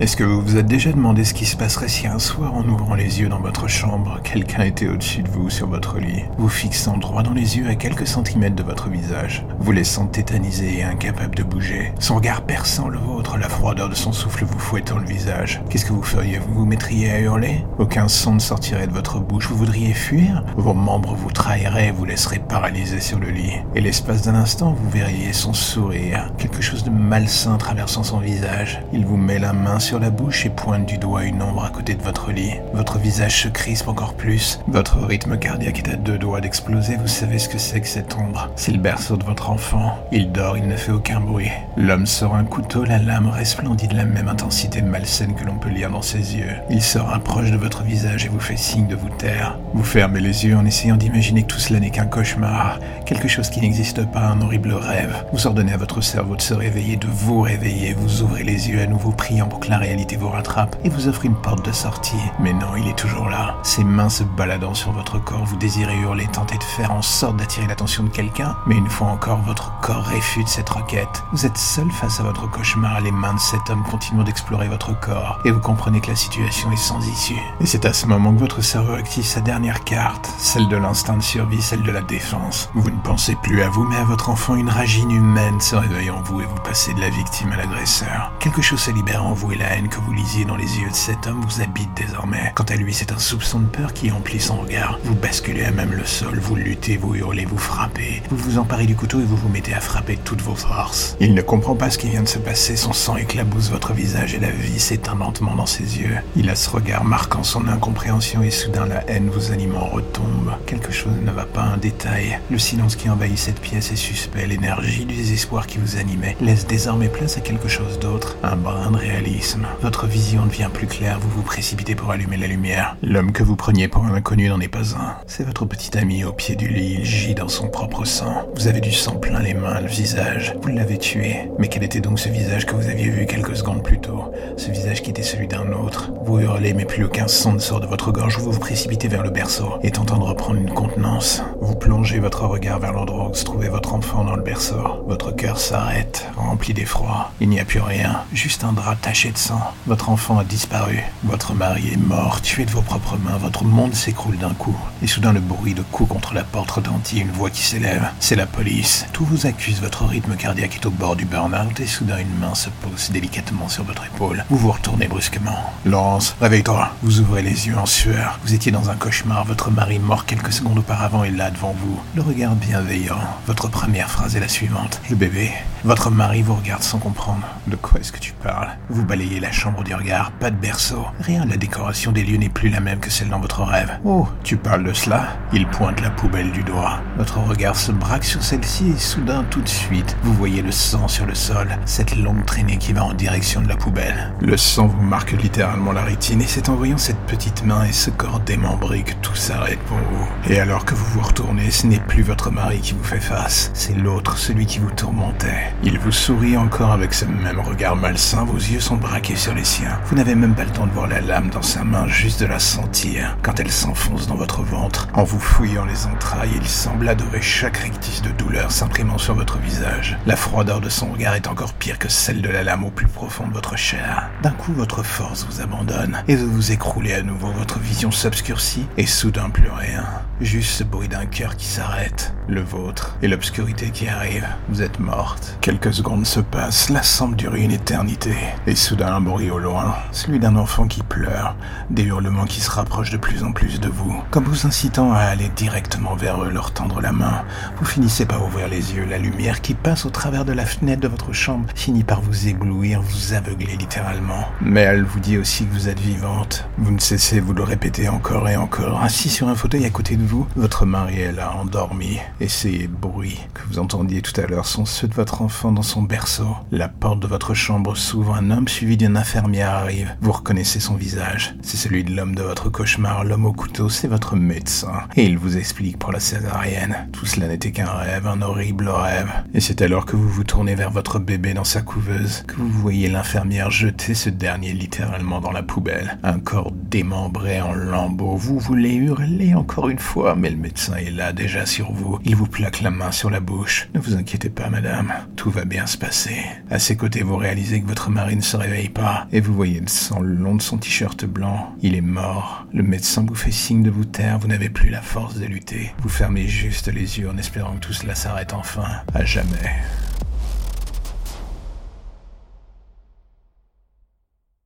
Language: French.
Est-ce que vous vous êtes déjà demandé ce qui se passerait si un soir, en ouvrant les yeux dans votre chambre, quelqu'un était au-dessus de vous sur votre lit, vous fixant droit dans les yeux à quelques centimètres de votre visage, vous laissant tétanisé et incapable de bouger, son regard perçant le vôtre, la froideur de son souffle vous fouettant le visage Qu'est-ce que vous feriez? Vous vous mettriez à hurler? Aucun son ne sortirait de votre bouche, vous voudriez fuir? Vos membres vous trahiraient vous laisseraient paralysé sur le lit. Et l'espace d'un instant, vous verriez son sourire, quelque chose de malsain traversant son visage. Il vous met la main sur la bouche et pointe du doigt une ombre à côté de votre lit. Votre visage se crispe encore plus. Votre rythme cardiaque est à deux doigts d'exploser. Vous savez ce que c'est que cette ombre. C'est le berceau de votre enfant. Il dort, il ne fait aucun bruit. L'homme sort un couteau, la lame resplendit de la même intensité malsaine que l'on peut lire dans ses yeux. Il se rapproche de votre visage et vous fait signe de vous taire. Vous fermez les yeux en essayant d'imaginer que tout cela n'est qu'un cauchemar, quelque chose qui n'existe pas, un horrible rêve. Vous ordonnez à votre cerveau de se réveiller, de vous réveiller. Vous ouvrez les yeux à nouveau, priant pour que la réalité vous rattrape et vous offre une porte de sortie. Mais non, il est toujours là. Ses mains se baladant sur votre corps, vous désirez hurler, tenter de faire en sorte d'attirer l'attention de quelqu'un, mais une fois encore, votre corps réfute cette requête. Vous êtes seul face à votre cauchemar, les mains de cet homme continuent d'explorer votre corps, et vous comprenez que la situation est sans issue. Et c'est à ce moment que votre cerveau active sa dernière carte, celle de l'instinct de survie, celle de la défense. Vous ne pensez plus à vous, mais à votre enfant, une rage inhumaine se réveille en vous et vous passez de la victime à l'agresseur. Quelque chose se libère en vous et la haine que vous lisiez dans les yeux de cet homme vous habite désormais. Quant à lui, c'est un soupçon de peur qui emplit son regard. Vous basculez à même le sol, vous luttez, vous hurlez, vous frappez. Vous vous emparez du couteau et vous vous mettez à frapper toutes vos forces. Il ne comprend pas ce qui vient de se passer, son sang éclabousse votre visage et la vie s'éteint lentement dans ses yeux. Il a ce regard marquant son incompréhension et soudain la haine vous animant retombe. Quelque chose ne va pas, un détail. Le silence qui envahit cette pièce est suspect, l'énergie du désespoir qui vous animait laisse désormais place à quelque chose d'autre, un brin de réalisme. Votre vision devient plus claire, vous vous précipitez pour allumer la lumière. L'homme que vous preniez pour un inconnu n'en est pas un. C'est votre petit ami au pied du lit, il gît dans son propre sang. Vous avez du sang plein les mains, le visage. Vous l'avez tué. Mais quel était donc ce visage que vous aviez vu quelques secondes plus tôt? Ce visage qui était celui d'un autre. Vous hurlez, mais plus aucun son ne sort de votre gorge. Vous vous précipitez vers le berceau et tentant de reprendre une contenance. Vous plongez votre regard vers l'endroit où se trouvait votre enfant dans le berceau. Votre cœur s'arrête, rempli d'effroi. Il n'y a plus rien, juste un drap taché de Votre enfant a disparu. Votre mari est mort, tué de vos propres mains. Votre monde s'écroule d'un coup. Et soudain, le bruit de coups contre la porte retentit, une voix qui s'élève. C'est la police. Tout vous accuse, votre rythme cardiaque est au bord du burn-out et soudain, une main se pose délicatement sur votre épaule. Vous vous retournez brusquement. Laurence, réveille-toi. Vous ouvrez les yeux en sueur. Vous étiez dans un cauchemar. Votre mari mort quelques secondes auparavant est là devant vous. Le regard bienveillant. Votre première phrase est la suivante. Le bébé. Votre mari vous regarde sans comprendre. De quoi est-ce que tu parles? Vous balayez la chambre du regard. Pas de berceau. Rien, la décoration des lieux n'est plus la même que celle dans votre rêve. Oh, tu parles de cela? Il pointe la poubelle du doigt. Votre regard se braque sur celle-ci et soudain, tout de suite, vous voyez le sang sur le sol, cette longue traînée qui va en direction de la poubelle. Le sang vous marque littéralement la rétine et c'est en voyant cette petite main et ce corps démembré que tout s'arrête pour vous. Et alors que vous vous retournez, ce n'est plus votre mari qui vous fait face, c'est l'autre, celui qui vous tourmentait. Il vous sourit encore avec ce même regard malsain, vos yeux sont braqués sur les siens. Vous n'avez même pas le temps de voir la lame dans sa main, juste de la sentir quand elle s'enfonce dans votre ventre. En vous fouillant les entrailles, il semble adorer chaque rictus de douleur s'imprimant sur votre visage. La froideur de son regard est encore pire que celle de la lame au plus profond de votre chair. D'un coup, votre force vous abandonne et vous vous écroulez à nouveau, votre vision s'obscurcit et soudain plus rien. Juste ce bruit d'un cœur qui s'arrête, le vôtre, et l'obscurité qui arrive. Vous êtes morte. Quelques secondes se passent, la semble durer une éternité. Et soudain un bruit au loin, celui d'un enfant qui pleure, des hurlements qui se rapprochent de plus en plus de vous, comme vous incitant à aller directement vers eux, leur tendre la main. Vous finissez par ouvrir les yeux, la lumière qui passe au travers de la fenêtre de votre chambre finit par vous éblouir, vous aveugler littéralement. Mais elle vous dit aussi que vous êtes vivante. Vous ne cessez vous le répéter encore et encore. Assis sur un fauteuil à côté de votre mari est là, endormi, et ces bruits que vous entendiez tout à l'heure sont ceux de votre enfant dans son berceau. La porte de votre chambre s'ouvre, un homme suivi d'une infirmière arrive. Vous reconnaissez son visage. C'est celui de l'homme de votre cauchemar, l'homme au couteau, c'est votre médecin. Et il vous explique pour la césarienne. Tout cela n'était qu'un rêve, un horrible rêve. Et c'est alors que vous vous tournez vers votre bébé dans sa couveuse, que vous voyez l'infirmière jeter ce dernier littéralement dans la poubelle. Un corps démembré en lambeaux. Vous voulez hurler encore une mais le médecin est là déjà sur vous. Il vous plaque la main sur la bouche. Ne vous inquiétez pas, madame. Tout va bien se passer. À ses côtés, vous réalisez que votre mari ne se réveille pas et vous voyez le sang le long de son t-shirt blanc. Il est mort. Le médecin vous fait signe de vous taire. Vous n'avez plus la force de lutter. Vous fermez juste les yeux en espérant que tout cela s'arrête enfin. À jamais.